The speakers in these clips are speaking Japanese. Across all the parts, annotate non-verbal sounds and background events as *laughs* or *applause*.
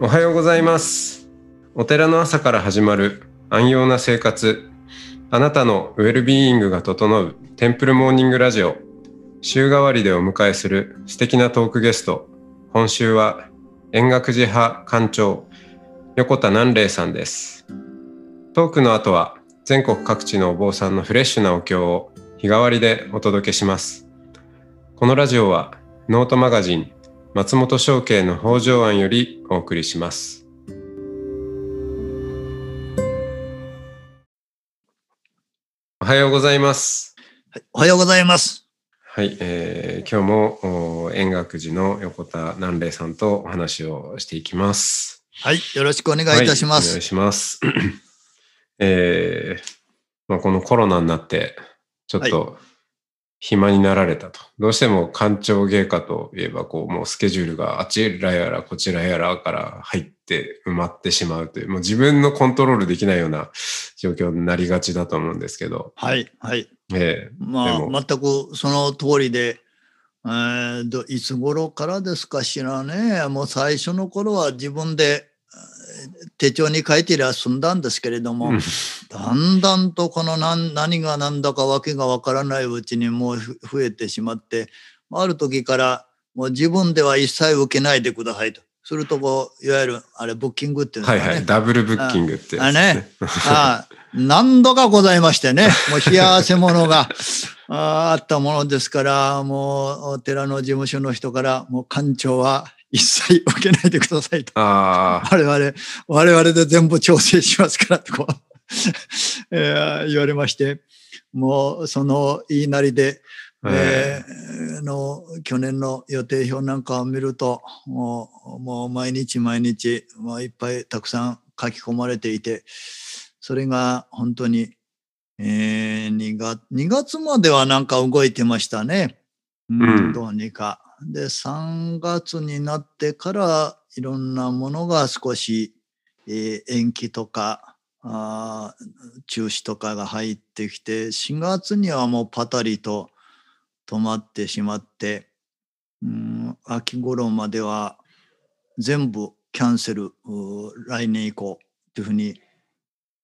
おはようございます。お寺の朝から始まる安養な生活。あなたのウェルビーイングが整うテンプルモーニングラジオ。週替わりでお迎えする素敵なトークゲスト。今週は円覚寺派館長横田南霊さんです。トークの後は全国各地のお坊さんのフレッシュなお経を日替わりでお届けします。このラジオはノートマガジン松本商家の北条案よりお送りします。おはようございます。はいおはようございます。はい、えー今日もお円覚寺の横田南霊さんとお話をしていきます。はい、よろしくお願いいたします。はいお願いします。*clears throat* えーまあ、このコロナになって、ちょっと暇になられたと。どうしても官庁芸家といえば、こう、もうスケジュールがあちらやらこちらやらから入って埋まってしまうという、もう自分のコントロールできないような状況になりがちだと思うんですけど、はい、はい。えまあ、全くその通りで、えーどいつ頃からですかしらね。もう最初の頃は自分でえー手帳に書いてりゃ済んだんですけれども、うんだんだんとこの何何が何だかわけがわからないうちにもうふ増えてしまって、ある時からもう自分では一切受けないでくださいと。するとこう、いわゆるあれブッキングっていうんですかね。はいはい、ダブルブッキングってやつですね。ああ何度かございましてね、もう冷や汗ものが *laughs* ああったものですから、もうお寺の事務所の人から、もう館長は一切受けないでくださいと。ああ、我々、我々で全部調整しますからとこう、*laughs* えー言われまして、もうその言いなりで、えー。の去年の予定表なんかを見るともうもう毎日毎日、まあ、いっぱいたくさん書き込まれていてそれが本当に、えー、2, 月2月まではなんか動いてましたね、うんうん。どうにか。で3月になってからいろんなものが少し、えー延期とかあー中止とかが入ってきて4月にはもうパタリと止まってしまって、うん、秋頃までは全部キャンセル来年以降というふうに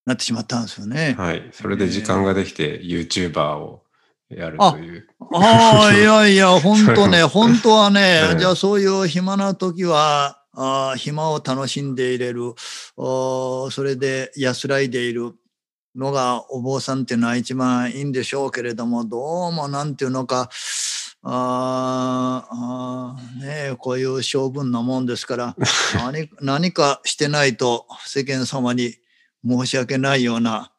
なってしまったんですよね。はい。それで時間ができて、YouTuber をやるという。ああ、いやいや、本当ね、*laughs* 本当はね、うんじゃあそういう暇な時は、あー暇を楽しんでいれる、おーそれで安らいでいるのがお坊さんっていうのは一番いいんでしょうけれども、どうもなんていうのか、あーあーねえこういう性分なもんですから *laughs* 何何かしてないと世間様に申し訳ないような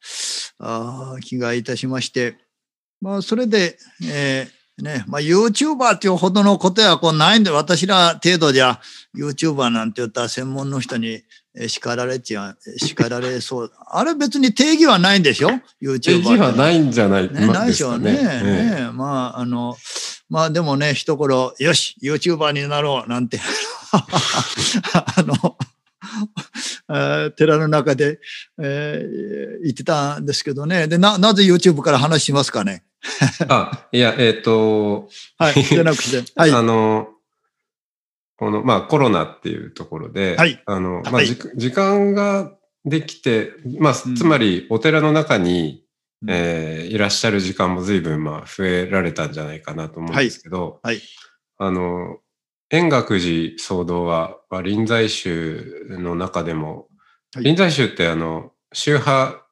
あー気がいたしまして、まあ、それで、えーね、まあ、YouTuber っていうほどのことはこうないんで、私ら程度じゃ YouTuber なんて言ったら専門の人にえー叱られちゃ、叱られそう。あれ別に定義はないんでしょ ?YouTuber。定義はないんじゃないね、ないでしょうね。ですかえねまあ、あの、まあでもね、一頃、よし、YouTuber になろう、なんて、*laughs* あの、えー寺の中で、えー言ってたんですけどね。で、な、なぜ YouTube から話しますかね？え *laughs* あ、いや、えっ、と、はい。じゃなくて。はい。あの、この、まあ、コロナっていうところで、はいあの、まあ、はいじ時間ができて、まあ、うんつまり、お寺の中に、うんえーいらっしゃる時間も随分、まあ、増えられたんじゃないかなと思うんですけど、はいはいあの、円覚寺騒動は、まあ臨済宗の中でも、はい臨済宗って、あの、宗派、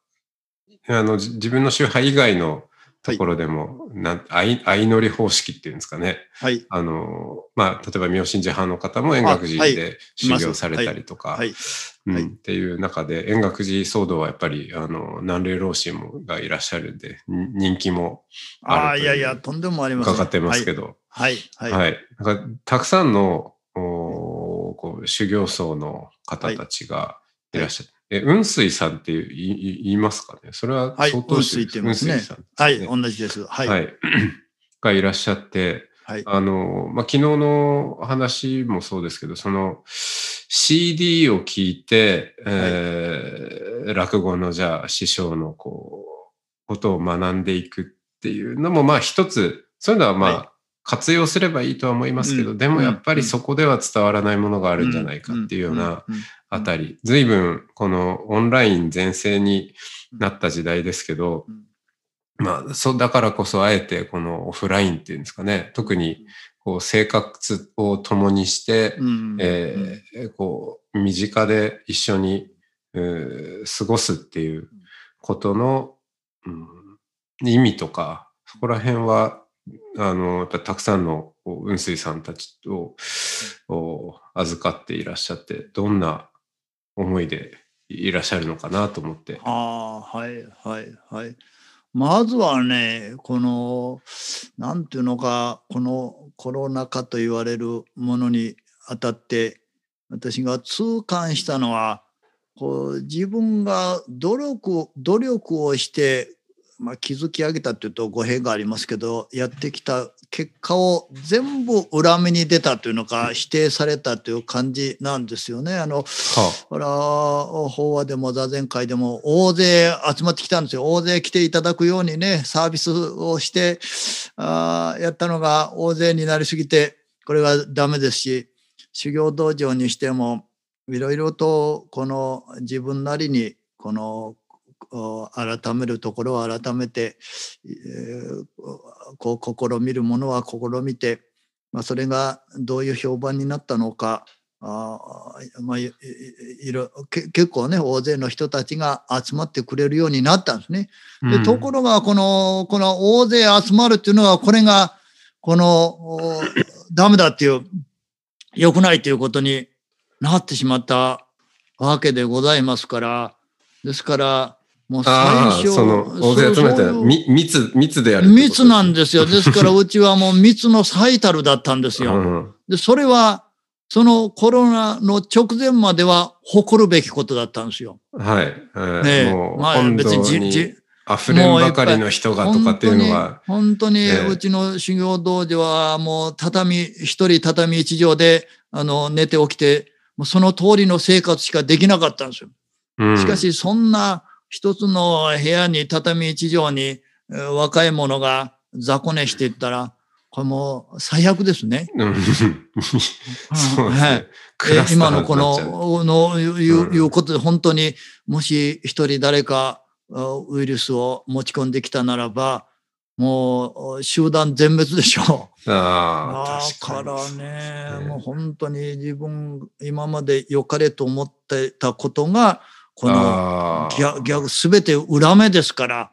あの、じ自分の宗派以外のところでも、なん相相乗り方式っていうんですかね。はい。あの、まあ、例えば、妙心寺派の方も円覚寺で修行されたりとか、はい。うんはいっていう中で、円覚寺騒動はやっぱり、あの、南霊老師もがいらっしゃるんで、ん人気もああ、いやいや、とんでもありません。伺ってますけど。ど、はい。はい。は。はいい。なんかたくさんの、おーこう修行僧の方たちがいらっしゃる。え、雲水さんって言いますかね？それははい相当雲水って言いますねさんですね同じです。はい。ははい。い。*clears throat* がいらっしゃって、はい。あの、まあ、昨日の話もそうですけど、その CD を聞いて、えー落語のじゃあ師匠のこう、ことを学んでいくっていうのも、まあ一つ、そういうのはまあ、は活用すればいいとは思いますけど、でもやっぱりそこでは伝わらないものがあるんじゃないかっていうようなあたり、随分このオンライン全盛になった時代ですけど、まあ、そう、だからこそあえてこのオフラインっていうん。ですかね、特にこう生活を共にして、えー、こう身近で一緒に、過ごすっていうことの、うん、意味とか、そこら辺は、あの、やっぱたくさんの雲水さんたちを預かっていらっしゃって、どんな思いでいらっしゃるのかなと思って。ああ、はいはいはい。まずはね、この、なんていうのか、このコロナ禍と言われるものにあたって、私が痛感したのは、こう自分が努力努力をして、まあ、築き上げたっていうと語弊がありますけどやってきた結果を全部裏目に出たというのか否定されたという感じなんですよね。あの、はあ、法話でも座禅会でも大勢集まってきたんですよ。大勢来ていただくようにねサービスをしてあやったのが大勢になりすぎてこれはダメですし修行道場にしてもいろいろとこの自分なりにこの改めるところを改めて、えー、こう試みるものは試みて、まあ、それがどういう評判になったのかあ、まあ、いろ結構ね大勢の人たちが集まってくれるようになったんですね。でところがこのこの大勢集まるっていうのはこれがこのダメだっていう良くないということになってしまったわけでございますから、ですから、もう最初、その大勢集めて密、密でやる密なんですよ。ですからうちはもう密の最たるだったんですよ。うん、で、それは、そのコロナの直前までは誇るべきことだったんですよ。はい。えー、ねもうまあ別にじ溢れんばかりの人がとかっていうのは。本当に、うちの修行道場はもう畳、一人畳一畳で、あの、寝て起きて、もうその通りの生活しかできなかったんですよ。うん、しかし、そんな一つの部屋に畳一畳に若い者が雑魚寝していったら、これもう最悪ですね。*laughs* 今のこの、のいう、いうことで本当にもし一人誰かウイルスを持ち込んできたならば、もう集団全滅でしょう。あだからね、ね。もう本当に自分、今まで良かれと思ってたことが、この逆、逆、すべて裏目ですから、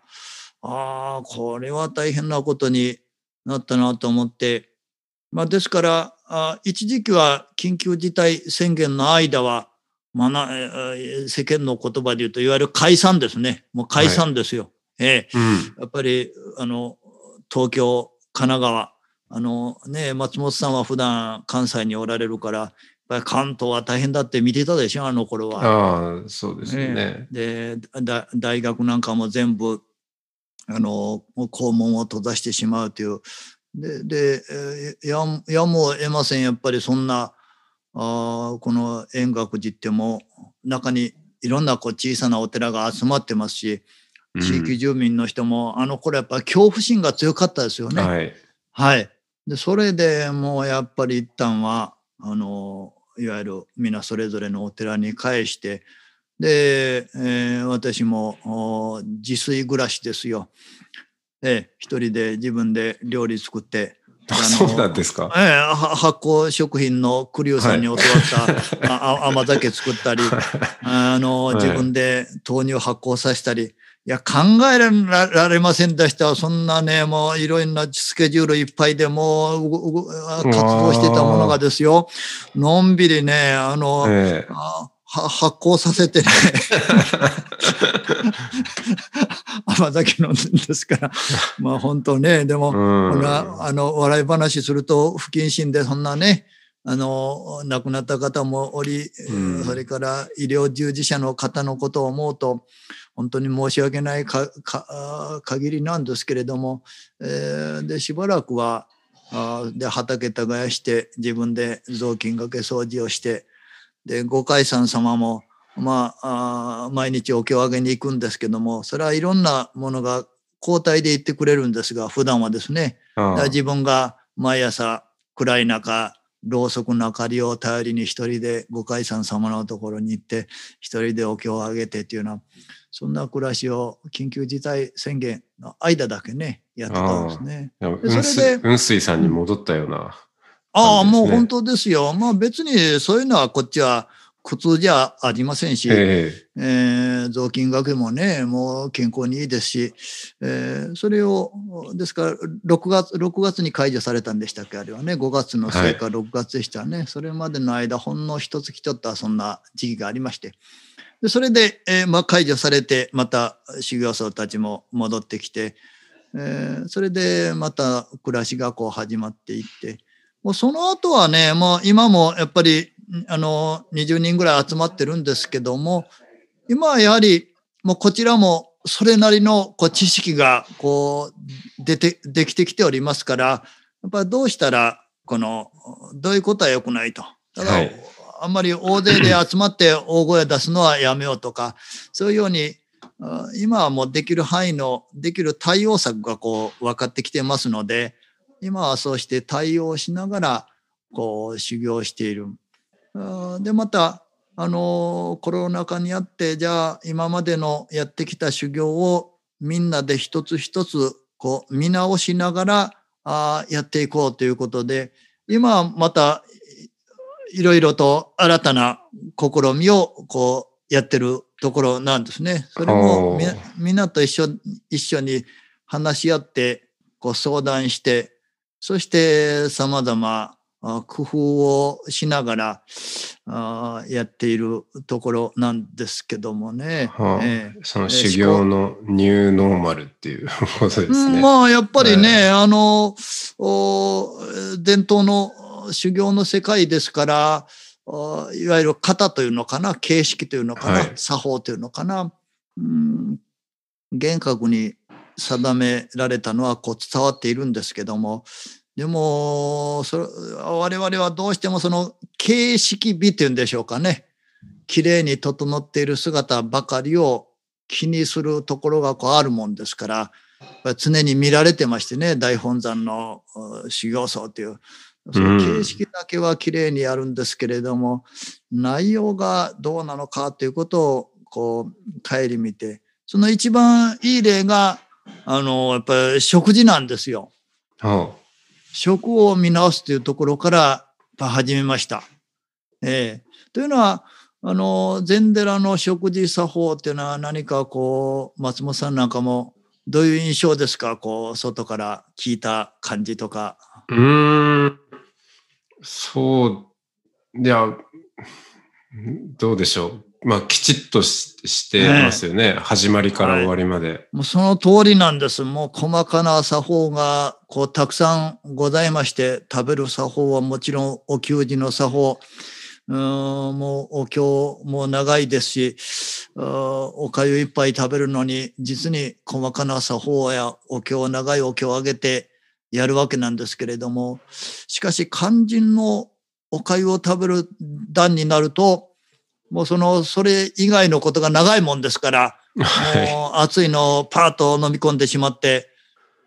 ああ、これは大変なことになったなと思って、まあですから、あ一時期は緊急事態宣言の間は、まあな、世間の言葉で言うと、いわゆる解散ですね。もう解散ですよ。はい、ええ、うん、やっぱり、あの、東京、神奈川、あのね、松本さんは普段関西におられるから、関東は大変だって見てたでしょ、あの頃は。ああ、そうですね。ねで大学なんかも全部、あの、校門を閉ざしてしまうという。で、でややむを得ません、やっぱりそんな、あこの円覚寺っても中にいろんなこう小さなお寺が集まってますし地域住民の人も、うん、あの頃やっぱり恐怖心が強かったですよね。はい、はい、でそれでもうやっぱり一旦はあのいわゆる皆それぞれのお寺に返してで、えー、私も自炊暮らしですよ。ええ、一人で自分で料理作ってあそうなんですか？ええ、発酵食品の栗生さんに教わった、はい、甘酒作ったり、*laughs* あの、自分で豆乳発酵させたり、いや、考えられませんでした。そんなね、もういろんなスケジュールいっぱいでもう活動してたものがですよ。のんびりね、あの、ええ、発酵させてね。*laughs* 甘酒飲んでんですから、まあ本当ね、でも、あの、笑い話すると不謹慎でそんなね、あの、亡くなった方もおり、それから医療従事者の方のことを思うと、本当に申し訳ないかか限りなんですけれども、えー、で、しばらくは、あで畑耕して自分で雑巾がけ掃除をしてで五海山様もまあ毎日お経をあげに行くんですけどもそれはいろんなものが交代で言ってくれるんですが普段はですね自分が毎朝暗い中、ろうそくの明かりを頼りに一人で五海山様のところに行って一人でお経をあげてっていうようなそんな暮らしを緊急事態宣言の間だけねやってたんですね。雲水雲水さんに戻ったような、ね、ああもう本当ですよ。まあ別にそういうのはこっちは苦痛じゃありませんし、えー、えー、雑巾がけもね、もう健康にいいですし、えー、それを、ですから、6月、6月に解除されたんでしたっけ、あれはね、5月の末か6月でしたね、はい、それまでの間、ほんの一月ちょっとはそんな時期がありまして、でそれで、えーまあ、解除されて、また修行僧たちも戻ってきて、えー、それでまた暮らしがこう始まっていって、もうその後はね、もう今もやっぱりあの、20人ぐらい集まってるんですけども、今はやはり、もうこちらもそれなりのこう知識がこう出て、できてきておりますから、やっぱりどうしたら、この、どういうことは良くないと。だ、はい、あんまり大勢で集まって大声出すのはやめようとか、そういうように、今はもうできる範囲の、できる対応策がこう分かってきてますので、今はそうして対応しながら、こう修行している。でまたあのコロナ禍にあってじゃあ今までのやってきた修行をみんなで一つ一つこう見直しながらあやっていこうということで今またいろいろと新たな試みをこうやってるところなんですね。それもみんなと一緒一緒に話し合ってこう相談してそして様々工夫をしながらあやっているところなんですけどもね。はあえー、その修行のニューノーマルっていう *laughs* ことですね。まあやっぱりね、あの伝統の修行の世界ですからいわゆる型というのかな形式というのかな、はい、作法というのかな、うん、厳格に定められたのはこう伝わっているんですけども。でもそれ我々はどうしてもその形式美っていうんでしょうかね。綺麗に整っている姿ばかりを気にするところがこうあるもんですから常に見られてましてね大本山の修行僧というその形式だけは綺麗にやるんですけれども、うん、内容がどうなのかということをこう顧みてその一番いい例があのやっぱり食事なんですよ。はあ食を見直すというところから始めました。えー、というのはあの禅寺の食事作法っていうのは何かこう松本さんなんかもどういう印象ですか？こう外から聞いた感じとか。うんそういやどうでしょう。まあ、きちっとしてますよね、ね、始まりから終わりまで、はい、もうその通りなんです。もう細かな作法がこうたくさんございまして、食べる作法はもちろんお給仕の作法、うんもうお経も長いですし、おかゆ一杯食べるのに実に細かな作法やお経長いお経をあげてやるわけなんですけれども、しかし肝心のおかゆを食べる段になると、もうその、それ以外のことが長いもんですから、もう暑いのをパーッと飲み込んでしまって、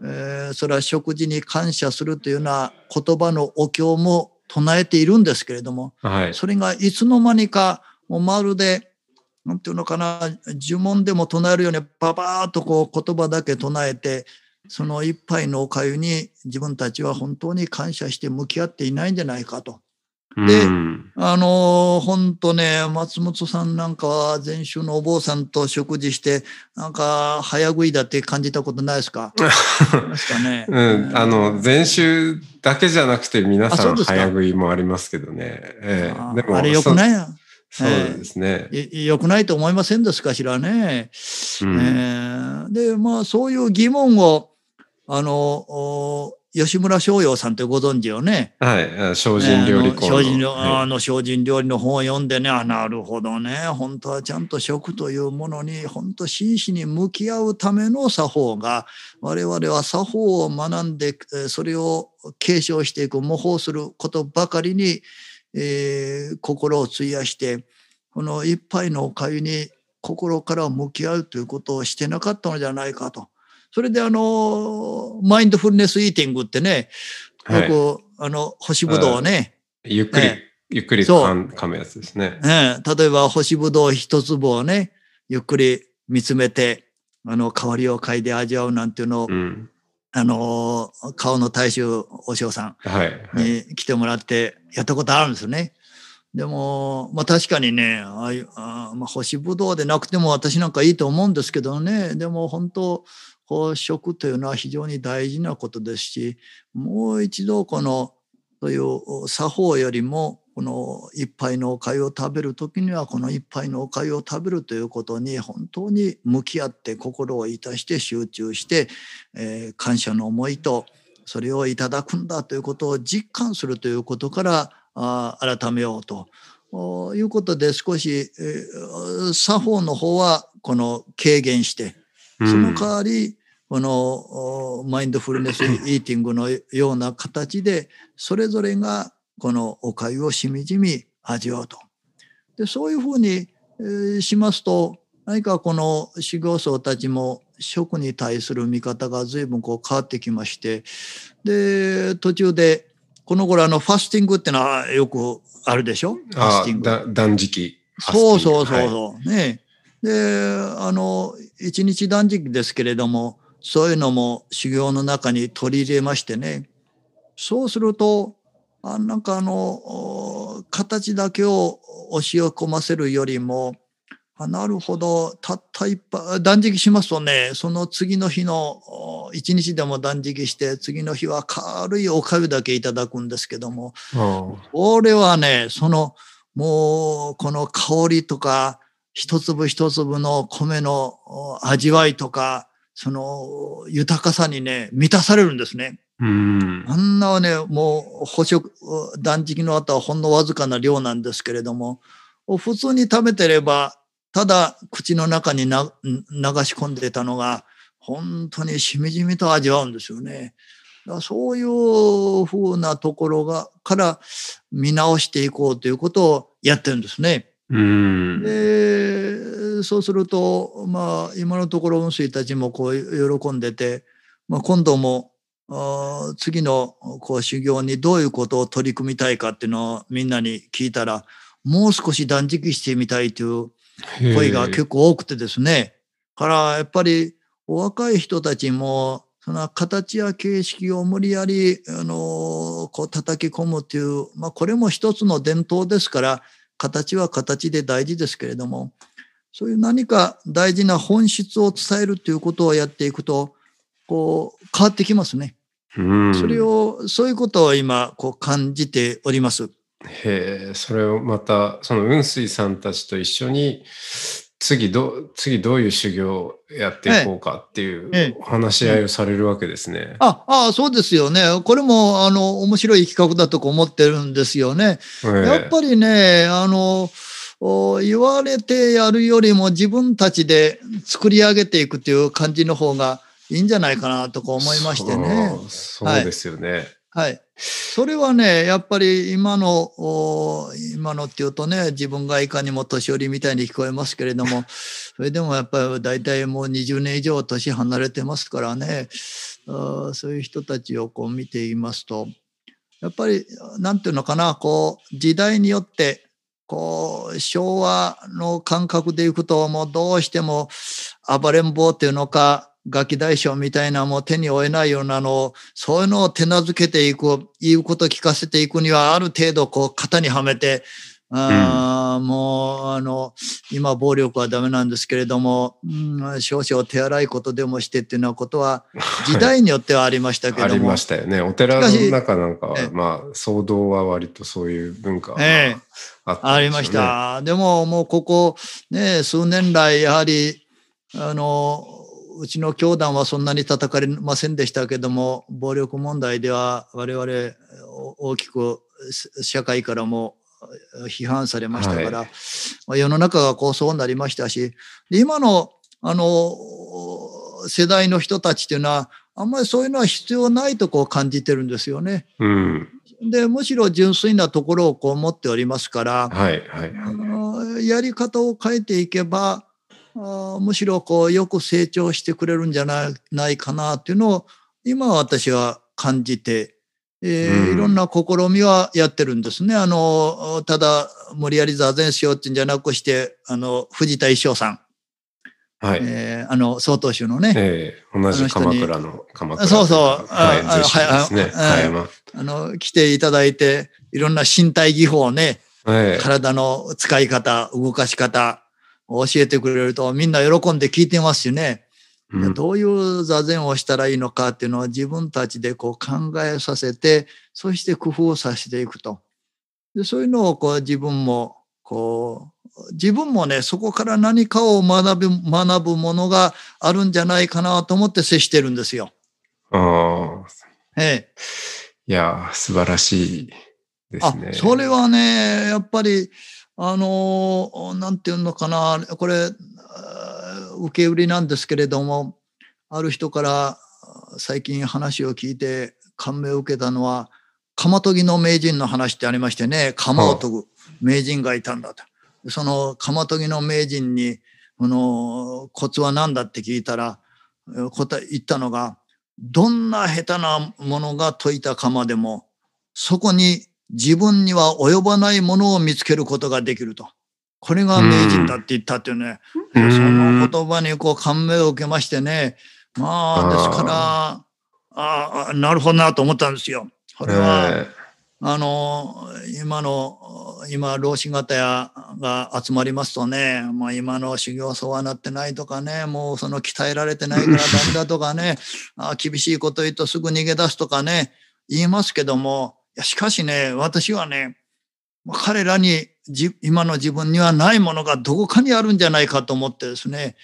えー、それは食事に感謝するというような言葉のお経も唱えているんですけれども、はい、それがいつの間にか、もうまるで、なんていうのかな、呪文でも唱えるように、パパーッとこう言葉だけ唱えて、その一杯のおかゆに自分たちは本当に感謝して向き合っていないんじゃないかと。で、あの、本当ね、松本さんなんかは前週のお坊さんと食事して、なんか早食いだって感じたことないですか？ですかね。うん、あの、前週だけじゃなくて皆さん早食いもありますけどね。えー、でもあれよくないや？そうですね、えー。よくないと思いませんですか？しらね。うん、えー、で、まあそういう疑問を、あの、吉村翔陽さんってご存知よね？はい。精進料理講の。精進料、あの、精進料理の本を読んでね、あ、なるほどね。本当はちゃんと食というものに、本当真摯に向き合うための作法が、我々は作法を学んで、それを継承していく、模倣することばかりに、えー、心を費やして、この一杯のおかゆに心から向き合うということをしてなかったのじゃないかと。それであの、マインドフルネスイーティングってね、はいよく、あの、干しぶどうをね、ゆっくり、えゆっくりそう噛むやつですね。ええ例えば干しぶどう一粒をね、ゆっくり見つめて、あの、香りを嗅いで味わうなんていうのを、うん。あの、顔の大衆お嬢さはい。んに来てもらってやったことあるんですよね。でも、まあ確かにね、ああいう、あーまあ、干しぶどうでなくても私なんかいいと思うんですけどね、でも本当、こう食というのは非常に大事なことですし、もう一度この、そういう作法よりも、この一杯のお粥を食べる時にはこの一杯のお粥を食べるということに本当に向き合って心をいたして集中して、えー感謝の思いとそれをいただくんだということを実感するということからあ改めようと。いうことで少し、えー作法の方はこの軽減してその代わり、このおマインドフルネスイーティングのような形でそれぞれがこのお粥をしみじみ味わうと。でそういうふうに、えーしますと何かこの修行僧たちも食に対する見方が随分こう変わってきましてで途中でこの頃あのファスティングってのはよくあるでしょ？ファスあティング。だ断食。そうそうそうはいそう。ね。で、あの、一日断食ですけれども、そういうのも修行の中に取り入れましてね。そうすると、あなんかあの、お形だけを押し込ませるよりも、あなるほど、たった一杯、断食しますとね、その次の日のお一日でも断食して、次の日は軽いおかゆだけいただくんですけども、あこれはね、その、もう、この香りとか、一粒一粒の米のお味わいとか、その豊かさにね、満たされるんですね。うん。あんなね、もう、捕食、断食の後はほんのわずかな量なんですけれども、普通に食べてれば、ただ口の中にな流し込んでたのが、本当にしみじみと味わうんですよね。だそういうふうなところが、から見直していこうということをやってるんですね。うん。で、そうすると、まあ、今のところ雲水たちもこう喜んでて、まあ、今度も、次のこう修行にどういうことを取り組みたいかっていうのをみんなに聞いたら、もう少し断食してみたいという声が結構多くてですね。からやっぱりお若い人たちもその形や形式を無理やりあのこう叩き込むという、まあ、これも一つの伝統ですから形は形で大事ですけれどもそういう何か大事な本質を伝えるということをやっていくとこう変わってきますね。うんそれをそういうことを今こう感じております。へえ、それをまた、その雲水さんたちと一緒に、次どう、次どういう修行をやっていこうかっていええう話し合いをされるわけですね。ああそうですよね。これもあの面白い企画だとか思ってるんですよね。やっぱりね、あの、お言われてやるよりも自分たちで作り上げていくという感じの方がいいんじゃないかなとか思いましてね。そう。そうですよね。はい。それはね、やっぱり今の、今のっていうとね、自分がいかにも年寄りみたいに聞こえますけれども、*laughs* それでもやっぱり大体もう20年以上年離れてますからね、そういう人たちをこう見ていますと、やっぱり、なんていうのかな、こう、時代によって、こう、昭和の感覚でいくと、もうどうしても暴れん坊っていうのか、ガキ大将みたいなもう手に負えないようなのを、そういうのを手なずけていく、言うこと聞かせていくには、ある程度こう型にはめて、あーもう、あの、今暴力はダメなんですけれども、うん、少々手荒いことでもしてっていうようなことは、時代によってはありましたけあり。ましたよね。お寺の中なんかはええ、まあ、騒動は割とそういう文化はええあねありまし。た。でももうここね、数年来やはり、あの、うちの教団はそんなに叩かれませんでしたけども、暴力問題では我々お大きく社会からも批判されましたから、はまあ世の中がこうそうなりましたし、で今のあの世代の人たちっていうのは、あんまりそういうのは必要ないとこう感じてるんですよね。うん。で、むしろ純粋なところをこう持っておりますから、はい、はい、あはい。のやり方を変えていけば、あむしろこうよく成長してくれるんじゃないないかなっていうのを今私は感じてえー、いろんな試みはやってるんですね。あの、ただ、無理やり座禅しようってんじゃなくして、あの、藤田一生さん。はい。えー、あの、曹洞宗のね。ええー、同じ鎌倉の、鎌倉そうそう。はい、あですね。ああの、来ていただいて、いろんな身体技法をね、えー、体の使い方、動かし方、教えてくれるとみんな喜んで聞いてますしね。うん、どういう座禅をしたらいいのかっていうのは自分たちでこう考えさせて、そして工夫させていくと。でそういうのをこう自分もこう自分もね、そこから何かを学ぶ、学ぶものがあるんじゃないかなと思って接してるんですよ。ああ。ええ。いや、素晴らしいですね。それはね、やっぱり、あの、なんていうのかな、これ、受け売りなんですけれども、ある人から最近話を聞いて感銘を受けたのは、鎌研ぎの名人の話ってありましてね、鎌を研ぐ名人がいたんだと。その鎌研ぎの名人に、このコツは何だって聞いたら、答え言ったのが、どんな下手なものが解いた鎌でも、そこに自分には及ばないものを見つけることができると。これが名人だって言ったっていうね、その言葉にこう感銘を受けましてね、まあ、ですから、ああ、なるほどなと思ったんですよ。これは、あの、今の、今、老子方やが集まりますとね、まあ、今の修行僧はなってないとかね、もうその鍛えられてないからダメだとかね、あ厳しいこと言うとすぐ逃げ出すとかね、言いますけども、いやしかしね、私はね、彼らに今の自分にはないものがどこかにあるんじゃないかと思ってですね、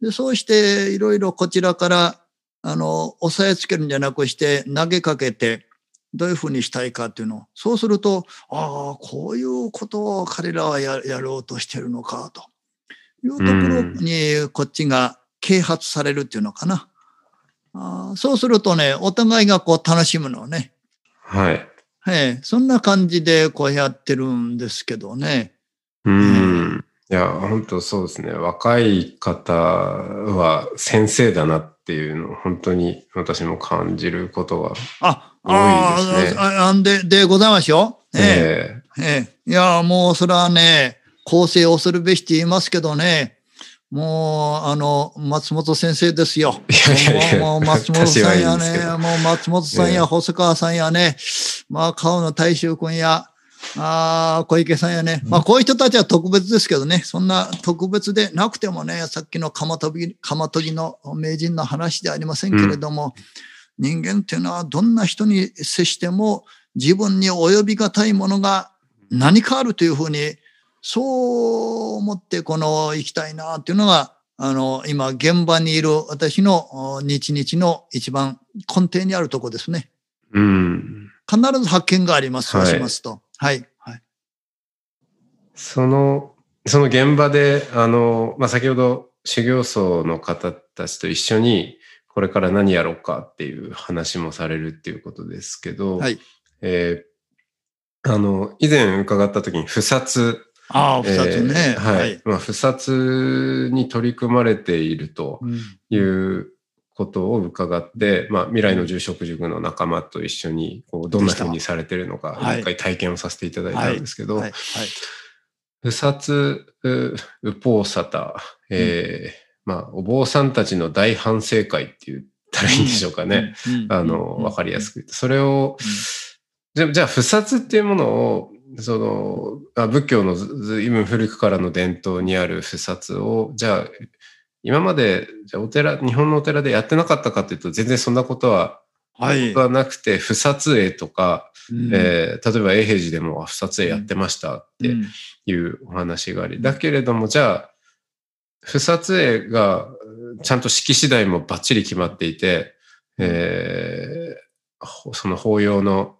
でそうしていろいろこちらからあの押さえつけるんじゃなくして投げかけて、どういうふうにしたいかっていうのをそうするとああこういうことを彼らはややろうとしてるのかというところにこっちが啓発されるっていうのかな。あそうするとねお互いがこう楽しむのね。はい。えそんな感じでこうやってるんですけどね。うん。いや、本当そうですね。若い方は先生だなっていうのを本当に私も感じることが多いですね。あ、あで、でございますよ。ええええいや、もうそれはね、構成をするべしって言いますけどね、もう、あの、松本先生ですよ。もう、松本さんやね、もう松本さんや細川さんやね、まあ、川野大衆君や、あ小池さんやね。まあ、こういう人たちは特別ですけどね、そんな特別でなくてもね、さっきの鎌研ぎ、鎌研ぎの名人の話ではありませんけれども、うん、人間っていうのはどんな人に接しても自分に及びがたいものが何かあるというふうに、そう思ってこの行きたいなっていうのが、あの、今現場にいる私の日々の一番根底にあるとこですね。うん。必ず発見があります。そうしますと。はい。はい。その、その現場で、あの、まあ、先ほど修行僧の方たちと一緒に、これから何やろうかっていう話もされるっていうことですけど、はい。えー、あの、以前伺った時に、不殺。ああ、不殺ね。えー、はい。はい、まあ、不殺に取り組まれているということを伺って、まあ、未来の住職塾の仲間と一緒にこうどんなふうにされてるのか一回体験をさせていただいたんですけど、不殺右法沙汰、えー、まあ、お坊さんたちの大反省会って言ったらいいんでしょうかね。あの、わかりやすく言って。それを、じゃあ、不殺っていうものを、その、あ仏教のずいぶん古くからの伝統にある不殺を、じゃあ、今まで、じゃお寺、日本のお寺でやってなかったかというと、全然そんなことは、はい、はなくて、不撮影とか、うん、えー、例えば永平寺でも不撮影やってましたっていうお話があり、うん、だけれども、じゃあ、不撮影がちゃんと式次第もバッチリ決まっていて、えー、その法要の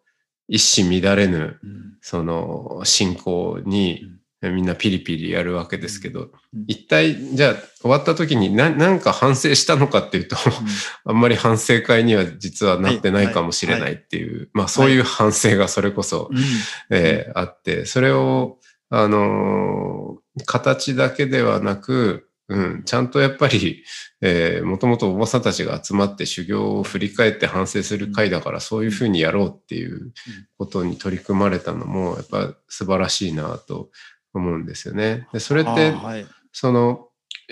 一糸乱れぬ、その信仰にみんなピリピリやるわけですけど、一体じゃあ終わった時に何か反省したのかっていうと、あんまり反省会には実はなってないかもしれないっていう、まあそういう反省がそれこそ、えー、あって、それを、あのー、形だけではなく、うん、ちゃんとやっぱり、*laughs* えー、もともとお坊さんたちが集まって修行を振り返って反省する会だから、そういうふうにやろうっていうことに取り組まれたのも、やっぱ素晴らしいなと思うんですよね。でそれって、はい、その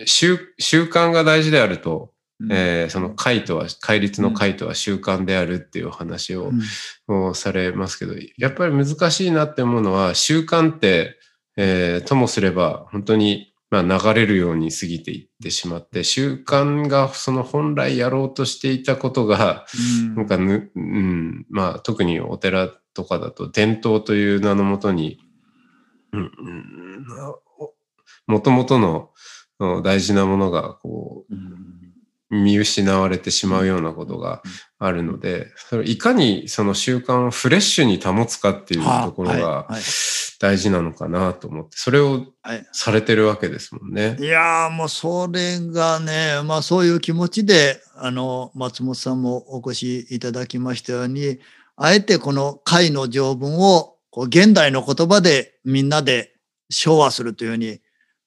習、習慣が大事であると、うん、えー、その会とは、戒律の会とは習慣であるっていう話を、うん、されますけど、やっぱり難しいなって思うのは、習慣って、えー、ともすれば本当にまあ、流れるように過ぎていってしまって、習慣がその本来やろうとしていたことが、なんかぬ、うん、まあ、特にお寺とかだと伝統という名のもとに、うん、もともとの大事なものが、こう、見失われてしまうようなことがあるので、それいかにその習慣をフレッシュに保つかっていうところが大事なのかなと思って、それをされてるわけですもんね。いやもうそれがね、まあそういう気持ちで、あの、松本さんもお越しいただきましたように、あえてこの会の条文をこう現代の言葉でみんなで昭和するというふうに、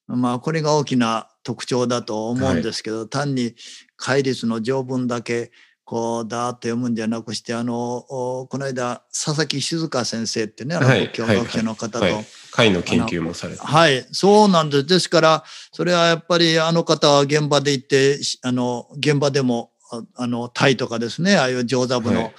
まあこれが大きな特徴だと思うんですけど、はい、単に戒律の条文だけこうだーっと読むんじゃなくしてあのこの間佐々木静香先生ってねあの仏教学者の方と、はいはい。会の研究もされて。はいそうなんです。ですからそれはやっぱりあの方は現場で行ってあの現場でもあのタイとかですねああいう上座部の、はい、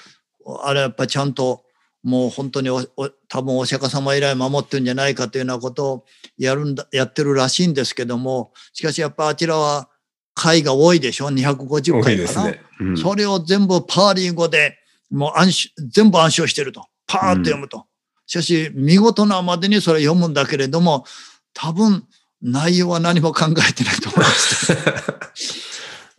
あれやっぱりちゃんともう本当にお多分お釈迦様以来守ってるんじゃないかというようなことをやるんだやってるらしいんですけどもしかしやっぱあちらは回が多いでしょ ?250 回かな、ねうん、それを全部パーリー語で、もう暗唱、全部暗唱してると。パーッと読むと。うん、しかし、見事なまでにそれ読むんだけれども、多分、内容は何も考えてないと思います。*laughs*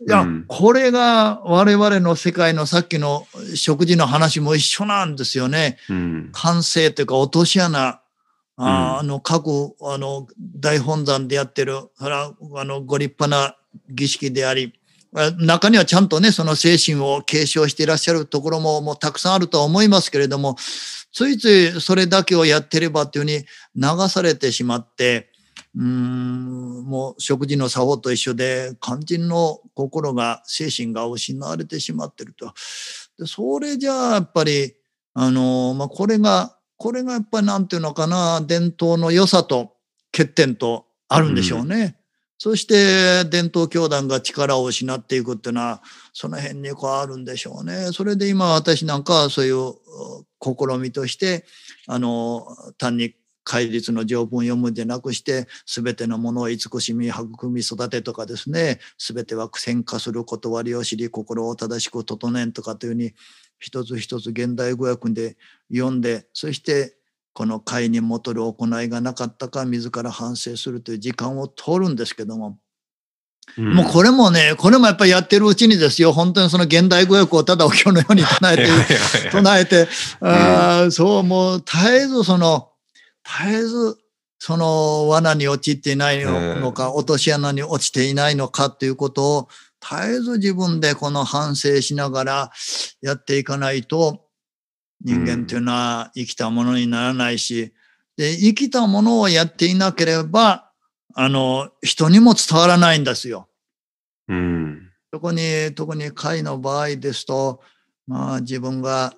いや、うん、これが我々の世界のさっきの食事の話も一緒なんですよね。うん、完成というか落とし穴。ああの各あの大本山でやってるそれはあのご立派な儀式であり、中にはちゃんとね、その精神を継承していらっしゃるところももうたくさんあるとは思いますけれども、ついついそれだけをやってればというふうに流されてしまって、うん、もう食事の作法と一緒で肝心の心が、精神が失われてしまってると。でそれじゃあやっぱり、あの、まあ、これが、これがやっぱりなんていうのかな、伝統の良さと欠点とあるんでしょうね。うんそして伝統教団が力を失っていくっていうのはその辺にこうあるんでしょうね。それで今私なんかはそういう試みとしてあの単に戒律の条文を読むんじゃなくして全てのものを慈しみ育み育てとかですね全ては苦戦化する断りを知り心を正しく整えんとかというふうに一つ一つ現代語訳で読んでそしてこの会に戻る行いがなかったか自ら反省するという時間を取るんですけども、うん、もうこれもね、これもやっぱりやってるうちにですよ、本当にその現代語訳をただお経のように唱えて、唱えて、あそう、もう絶えずその、絶えずその罠に陥っていないのか、落とし穴に落ちていないのかということを、絶えず自分でこの反省しながらやっていかないと、人間っていうのは生きたものにならないし、で、生きたものをやっていなければ、あの、人にも伝わらないんですよ。うん。そこに、特に会の場合ですと、まあ自分が、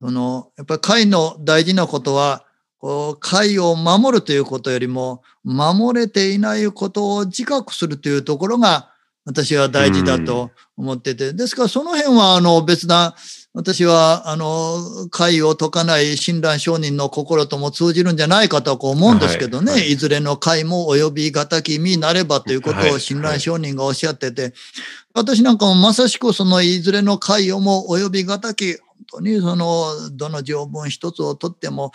その、やっぱり会の大事なことは、こう、会を守るということよりも、守れていないことを自覚するというところが、私は大事だと思ってて、ですからその辺は、あの、別な、私は、あの、会を解かない親鸞上人の心とも通じるんじゃないかと思うんですけどね、はい。はい、いずれの会も及びがたき身なればということを親鸞上人がおっしゃってて、私なんかもまさしくそのいずれの会をも及びがたき、本当にその、どの条文一つをとっても、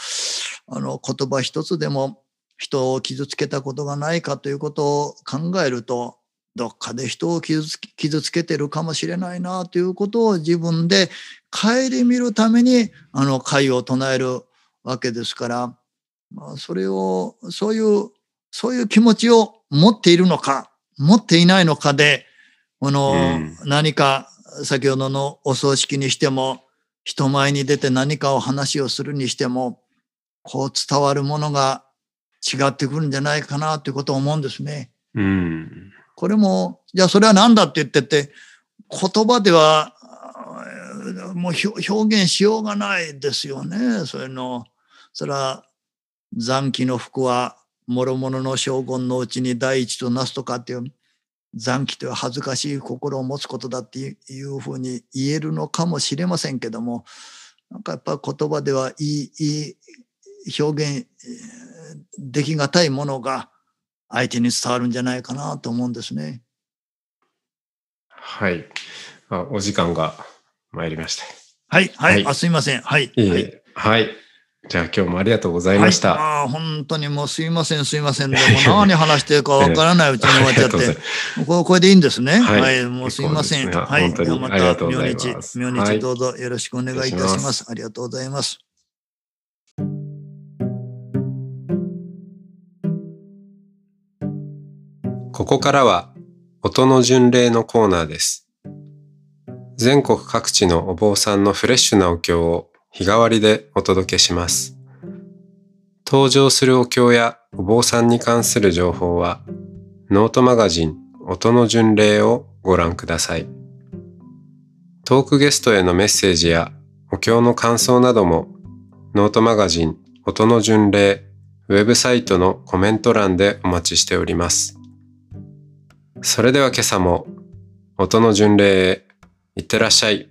あの、言葉一つでも人を傷つけたことがないかということを考えると、どっかで人を傷つけてるかもしれないなということを自分で顧みるためにあの会を唱えるわけですから、まあ、それをそういうそういう気持ちを持っているのか持っていないのかでこの、何か先ほどのお葬式にしても人前に出て何かを話をするにしてもこう伝わるものが違ってくるんじゃないかなということを思うんですね。うんこれも、じゃあそれは何だって言ってて、言葉ではもう表現しようがないですよね。そういうの。それは残機の服は諸々の将軍のうちに第一となすとかっていう残機という恥ずかしい心を持つことだっていうふうに言えるのかもしれませんけどもなんかやっぱ言葉ではいいいい表現できがたいものが相手に伝わるんじゃないかなと思うんですね。はい。あお時間が参りました。はい、はい、はい、あすいません。はい。いいはい、はいじゃあ今日もありがとうございました。はい、あ本当にもうすいませんすいません。で *laughs* も何話してるかわからないうちに終わっちゃって。ここれでいいんですね。はい、はい、もうすいません。ね、はい。本当にまた明日、明日どうぞよろしくお願いいたし。ます、ありがとうございます。ここからは音の巡礼のコーナーです。全国各地のお坊さんのフレッシュなお経を日替わりでお届けします。登場するお経やお坊さんに関する情報は、ノートマガジン音の巡礼をご覧ください。トークゲストへのメッセージやお経の感想なども、ノートマガジン音の巡礼ウェブサイトのコメント欄でお待ちしております。それでは今朝も音の巡礼へいってらっしゃい。「「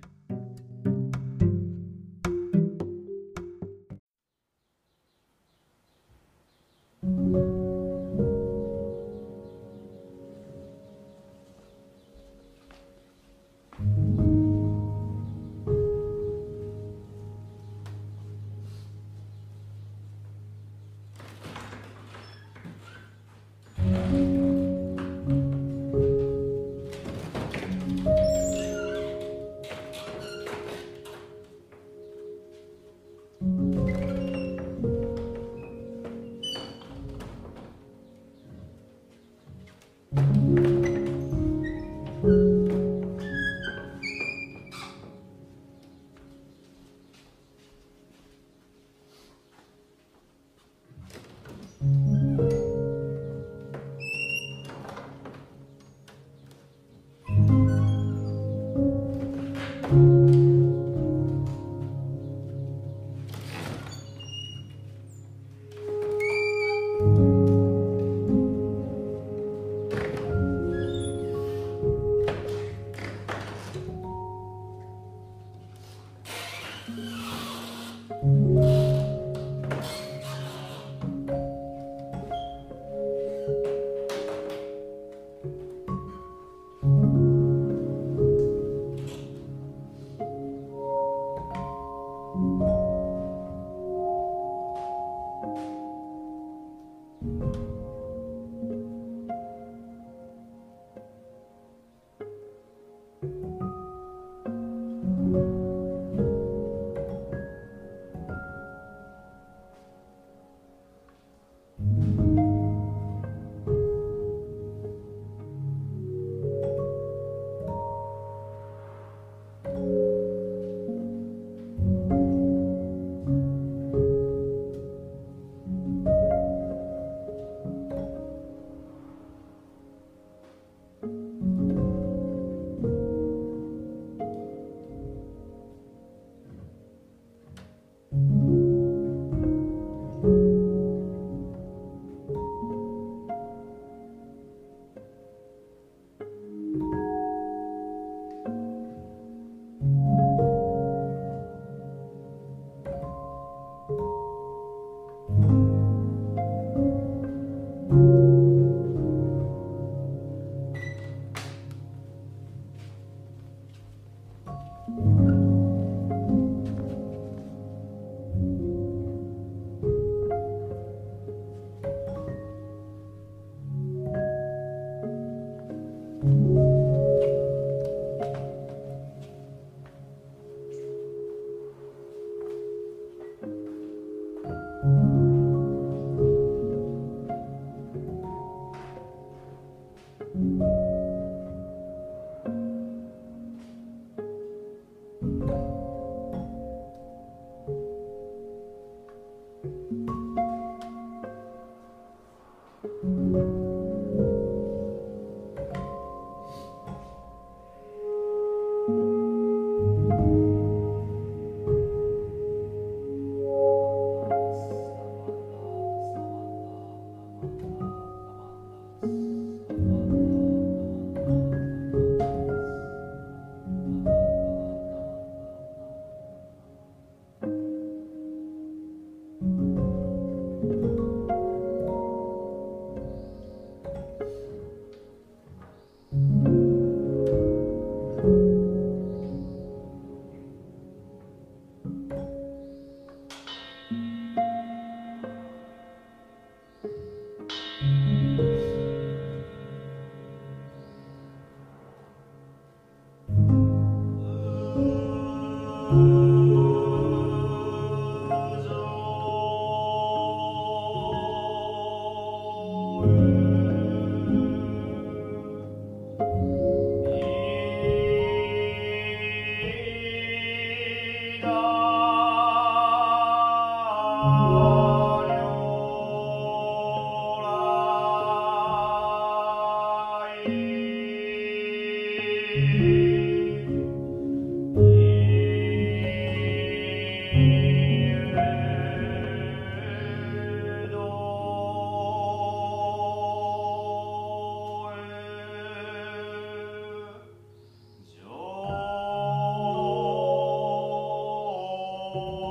Oh.